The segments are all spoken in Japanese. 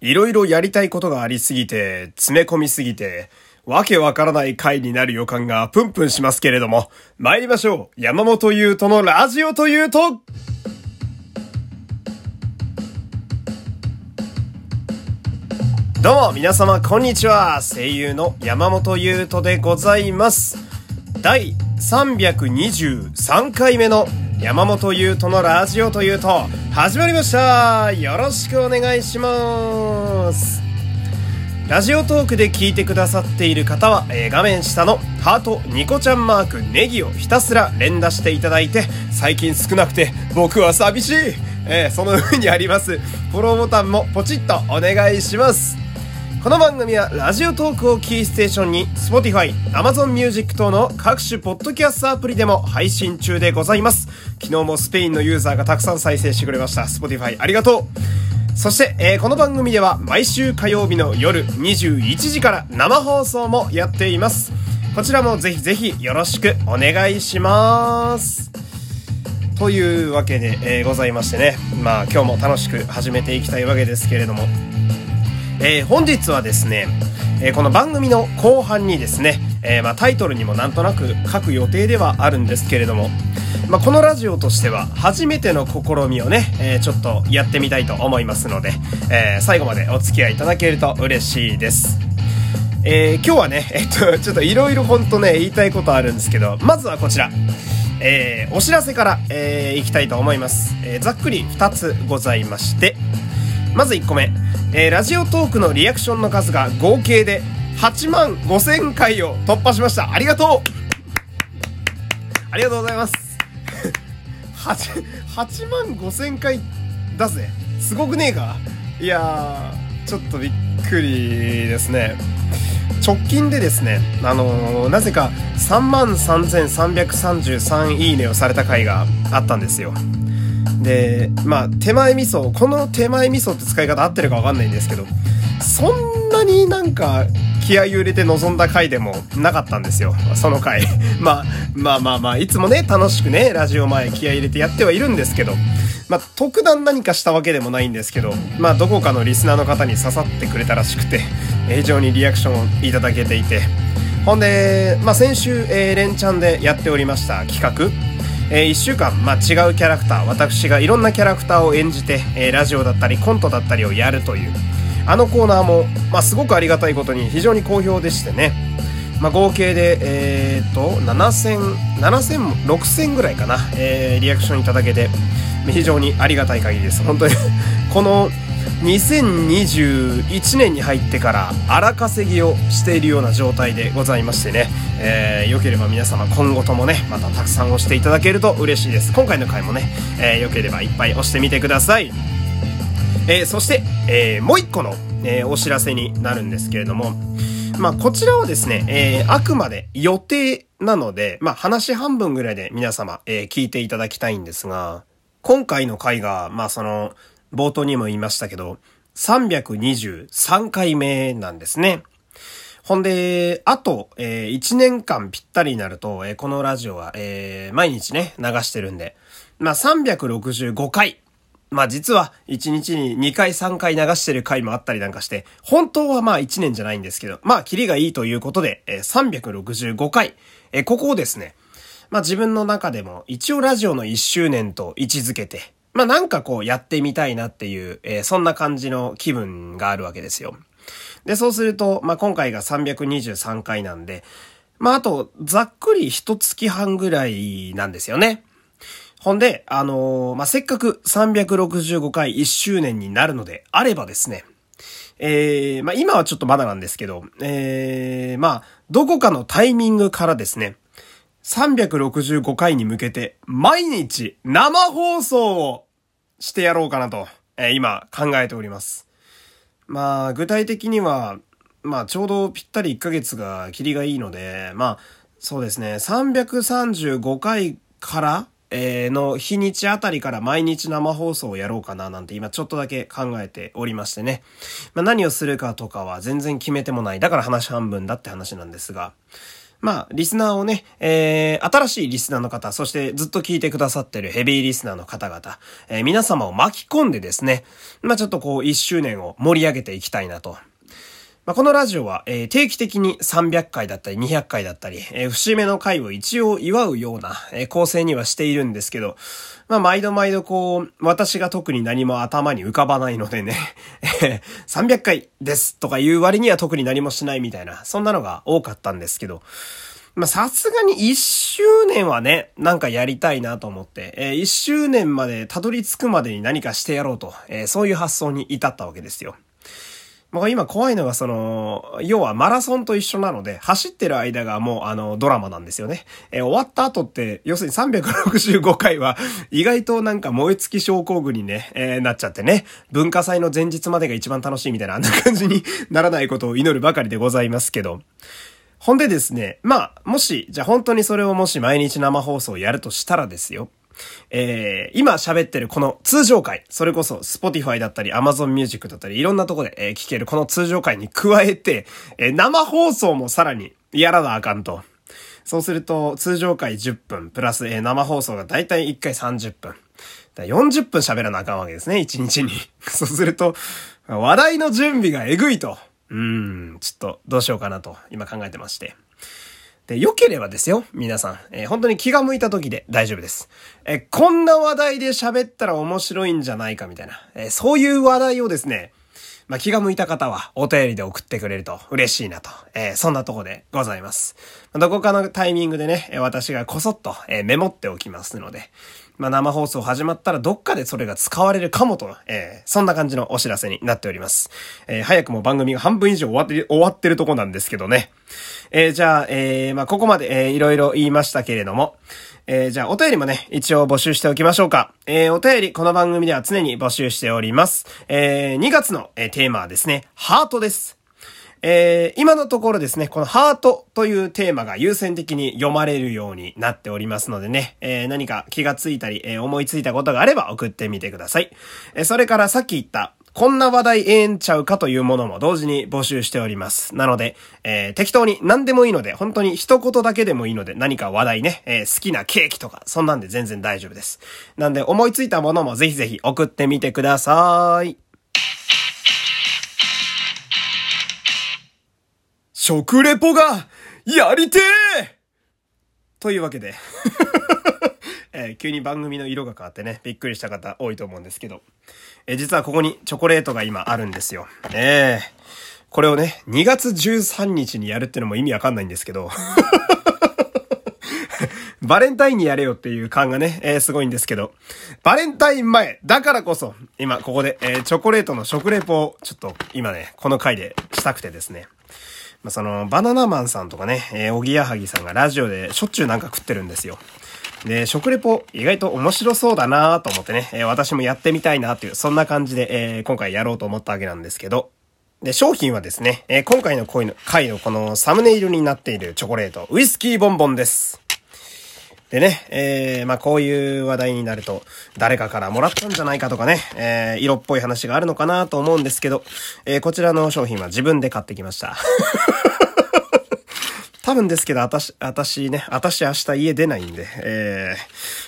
いろいろやりたいことがありすぎて、詰め込みすぎて、わけわからない回になる予感がプンプンしますけれども、参りましょう。山本優斗のラジオというと、どうも皆様こんにちは。声優の山本優斗でございます。第323回目の山本優斗のラジオというと始まりました。よろしくお願いします。ラジオトークで聞いてくださっている方は、えー、画面下のハートニコちゃんマークネギをひたすら連打していただいて最近少なくて僕は寂しい、えー、その上にありますフォローボタンもポチッとお願いします。この番組はラジオトークをキーステーションに Spotify、Amazon Music 等の各種ポッドキャストアプリでも配信中でございます。昨日もスペインのユーザーがたくさん再生してくれました。Spotify ありがとうそして、えー、この番組では毎週火曜日の夜21時から生放送もやっています。こちらもぜひぜひよろしくお願いします。というわけで、えー、ございましてね。まあ今日も楽しく始めていきたいわけですけれども。えー、本日はですね、え、この番組の後半にですね、えー、まあ、タイトルにもなんとなく書く予定ではあるんですけれども、まあ、このラジオとしては初めての試みをね、えちょっとやってみたいと思いますので、え最後までお付き合いいただけると嬉しいです。え今日はね、えっと、ちょっといろいろほんとね、言いたいことあるんですけど、まずはこちら。えお知らせから、えー、いきたいと思います。えざっくり2つございまして、まず1個目。え、ラジオトークのリアクションの数が合計で8万5000回を突破しました。ありがとうありがとうございます。8、8万5000回だぜ。すごくねえか？いやー、ちょっとびっくりですね。直近でですね、あのー、なぜか3万3333いいねをされた回があったんですよ。で、まあ、手前味噌、この手前味噌って使い方合ってるかわかんないんですけど、そんなになんか気合を入れて臨んだ回でもなかったんですよ。その回。まあ、まあまあまあ、いつもね、楽しくね、ラジオ前気合入れてやってはいるんですけど、まあ、特段何かしたわけでもないんですけど、まあ、どこかのリスナーの方に刺さってくれたらしくて、非常にリアクションをいただけていて、ほんで、まあ、先週、えー、連チャンでやっておりました企画、えー、1週間、まあ、違うキャラクター、私がいろんなキャラクターを演じて、えー、ラジオだったりコントだったりをやるという、あのコーナーも、まあ、すごくありがたいことに非常に好評でしてね、まあ、合計で、えー、っと、7000、7000、6000ぐらいかな、えー、リアクションいただけて、非常にありがたい限りです。本当に この、2021年に入ってから荒稼ぎをしているような状態でございましてね、えー、よければ皆様今後ともね、またたくさん押していただけると嬉しいです。今回の回もね、えー、よければいっぱい押してみてください。えー、そして、えー、もう一個の、えー、お知らせになるんですけれども、まあ、こちらはですね、えー、あくまで予定なので、まあ、話半分ぐらいで皆様、えー、聞いていただきたいんですが、今回の回が、まあ、その、冒頭にも言いましたけど、323回目なんですね。ほんで、あと、えー、1年間ぴったりになると、えー、このラジオは、えー、毎日ね、流してるんで、まあ、365回。まあ、実は、1日に2回3回流してる回もあったりなんかして、本当はまあ1年じゃないんですけど、まあ、キリがいいということで、え、365回。ここをですね、まあ自分の中でも一応ラジオの1周年と位置づけて、まあなんかこうやってみたいなっていう、そんな感じの気分があるわけですよ。で、そうすると、まあ今回が323回なんで、まああと、ざっくり一月半ぐらいなんですよね。ほんで、あのー、まあ、せっかく365回1周年になるのであればですね、えー、まあ、今はちょっとまだなんですけど、えー、まあ、どこかのタイミングからですね、365回に向けて毎日生放送をしてやろうかなと、えー、今考えております。まあ、具体的には、まあ、ちょうどぴったり1ヶ月が切りがいいので、まあ、そうですね、335回から、の日にちあたりから毎日生放送をやろうかななんて今ちょっとだけ考えておりましてね。まあ、何をするかとかは全然決めてもない。だから話半分だって話なんですが。まあ、リスナーをね、えー、新しいリスナーの方、そしてずっと聞いてくださってるヘビーリスナーの方々、えー、皆様を巻き込んでですね、まあちょっとこう、1周年を盛り上げていきたいなと。まあ、このラジオは、えー、定期的に300回だったり200回だったり、えー、節目の回を一応祝うような、えー、構成にはしているんですけど、まあ、毎度毎度こう、私が特に何も頭に浮かばないのでね、300回ですとか言う割には特に何もしないみたいな、そんなのが多かったんですけど、ま、さすがに1周年はね、なんかやりたいなと思って、えー、1周年までたどり着くまでに何かしてやろうと、えー、そういう発想に至ったわけですよ。もう今怖いのがその、要はマラソンと一緒なので、走ってる間がもうあのドラマなんですよね。えー、終わった後って、要するに365回は意外となんか燃え尽き症候群にね、えー、なっちゃってね、文化祭の前日までが一番楽しいみたいなあんな感じにならないことを祈るばかりでございますけど。ほんでですね、まあ、もし、じゃあ本当にそれをもし毎日生放送やるとしたらですよ。えー、今喋ってるこの通常回、それこそ Spotify だったり Amazon Music だったりいろんなとこで、えー、聞けるこの通常回に加えて、えー、生放送もさらにやらなあかんと。そうすると、通常回10分、プラス、えー、生放送がだいたい1回30分。だ40分喋らなあかんわけですね、1日に。そうすると、話題の準備がえぐいと。うん、ちょっとどうしようかなと今考えてまして。で、良ければですよ、皆さん。えー、本当に気が向いた時で大丈夫です。えー、こんな話題で喋ったら面白いんじゃないかみたいな。えー、そういう話題をですね、まあ、気が向いた方はお便りで送ってくれると嬉しいなと。えそんなとこでございます。どこかのタイミングでね、私がこそっと、えメモっておきますので、まあ、生放送始まったらどっかでそれが使われるかもと、えー、そんな感じのお知らせになっております。えー、早くも番組が半分以上終わって終わってるとこなんですけどね。えー、じゃあ、えー、まあ、ここまで、えー、いろいろ言いましたけれども、えー、じゃあ、お便りもね、一応募集しておきましょうか。えー、お便り、この番組では常に募集しております。えー、2月の、えー、テーマはですね、ハートです。えー、今のところですね、このハートというテーマが優先的に読まれるようになっておりますのでね、えー、何か気がついたり、えー、思いついたことがあれば送ってみてください。えそれからさっき言った、こんな話題ええんちゃうかというものも同時に募集しております。なので、えー、適当に何でもいいので、本当に一言だけでもいいので、何か話題ね、えー、好きなケーキとか、そんなんで全然大丈夫です。なんで、思いついたものもぜひぜひ送ってみてください。食レポが、やりてえ！というわけで。えー、急に番組の色が変わってね、びっくりした方多いと思うんですけど、えー、実はここにチョコレートが今あるんですよ。えー、これをね、2月13日にやるってのも意味わかんないんですけど、バレンタインにやれよっていう感がね、えー、すごいんですけど、バレンタイン前、だからこそ、今ここで、えー、チョコレートの食レポを、ちょっと今ね、この回でしたくてですね。まあ、その、バナナマンさんとかね、えー、おぎやはぎさんがラジオでしょっちゅうなんか食ってるんですよ。で、食レポ意外と面白そうだなと思ってね、えー、私もやってみたいなっていう、そんな感じで、えー、今回やろうと思ったわけなんですけど、で、商品はですね、えー、今回の恋の回のこのサムネイルになっているチョコレート、ウイスキーボンボンです。でね、えー、まあ、こういう話題になると、誰かからもらったんじゃないかとかね、えー、色っぽい話があるのかなと思うんですけど、えー、こちらの商品は自分で買ってきました。多分ですけど、あたし、あたしね、あたし明日家出ないんで、え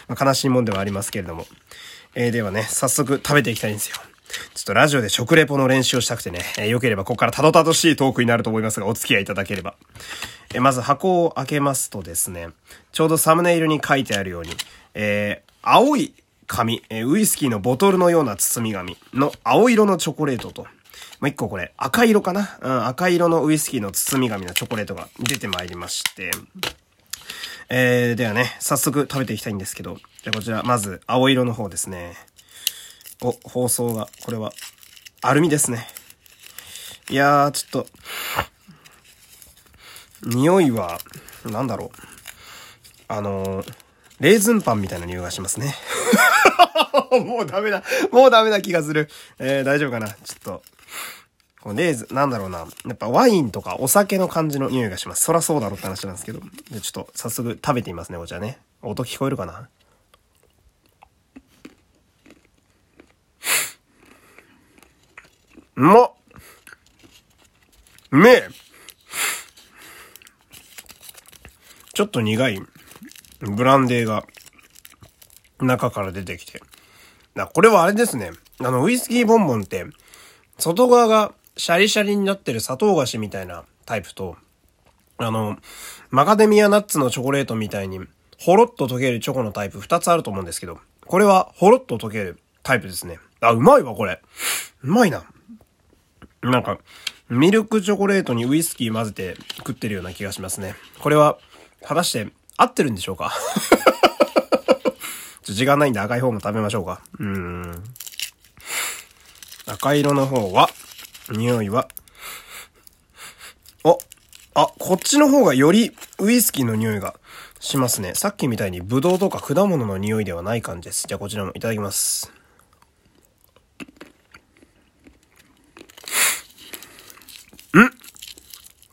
ー、まあ、悲しいもんではありますけれども。えー、ではね、早速食べていきたいんですよ。ちょっとラジオで食レポの練習をしたくてね、えー、よければここからたどたどしいトークになると思いますが、お付き合いいただければ。えー、まず箱を開けますとですね、ちょうどサムネイルに書いてあるように、えー、青い紙、えー、ウイスキーのボトルのような包み紙の青色のチョコレートと、もう一個これ、赤色かな？うん、赤色のウイスキーの包み紙のチョコレートが出てまいりまして、えー、ではね、早速食べていきたいんですけど、じゃこちら、まず、青色の方ですね。お、包装が、これは、アルミですね。いやー、ちょっと、匂いは、なんだろう。あのー、レーズンパンみたいな匂いがしますね。もうダメだ。もうダメな気がする。えー、大丈夫かなちょっと、このレーズン、なんだろうな。やっぱワインとかお酒の感じの匂いがします。そらそうだろうって話なんですけど。で、ちょっと早速食べてみますね、こちらね。音聞こえるかな？うまっうめえちょっと苦いブランデーが中から出てきて。な、これはあれですね。あの、ウイスキーボンボンって、外側がシャリシャリになってる砂糖菓子みたいなタイプと、あの、マカデミアナッツのチョコレートみたいに、ほろっと溶けるチョコのタイプ2つあると思うんですけど、これはほろっと溶けるタイプですね。あ、うまいわ、これ。うまいな。なんか、ミルクチョコレートにウイスキー混ぜて食ってるような気がしますね。これは、果たして合ってるんでしょうか？ちょ時間ないんで赤い方も食べましょうか。うん。赤色の方は、匂いは、お、あ、こっちの方がよりウイスキーの匂いがしますね。さっきみたいにブドウとか果物の匂いではない感じです。じゃあこちらもいただきます。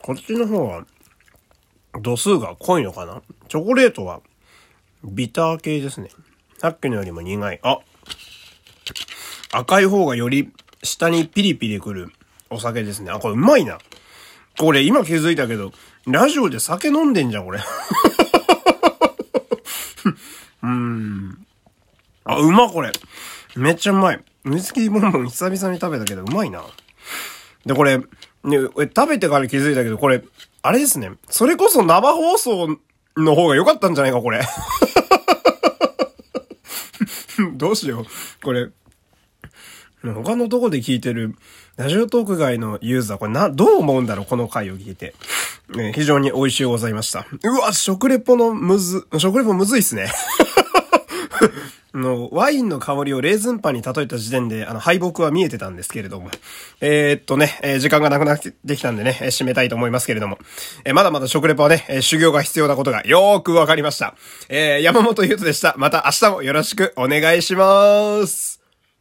こっちの方は、度数が濃いのかな？チョコレートは、ビター系ですね。さっきのよりも苦い。あ赤い方がより下にピリピリくるお酒ですね。あ、これうまいな。これ今気づいたけど、ラジオで酒飲んでんじゃん、これ。うん。あ、うま、これ。めっちゃうまい。ウイスキーボンボン久々に食べたけど、うまいな。で、これ、ね、食べてから気づいたけど、これ、あれですね。それこそ生放送の方が良かったんじゃないか、これ。どうしよう。これ、他のとこで聞いてる、ラジオトーク外のユーザー、これな、どう思うんだろうこの回を聞いて。ね、非常に美味しゅうございました。うわ、食レポのむず、食レポむずいっすね。の、ワインの香りをレーズンパンに例えた時点で、あの、敗北は見えてたんですけれども。えー、っとね、えー、時間がなくなってきたんでね、えー、締めたいと思いますけれども。えー、まだまだ食レポはね、えー、修行が必要なことがよーくわかりました。えー、山本優斗でした。また明日もよろしくお願いします。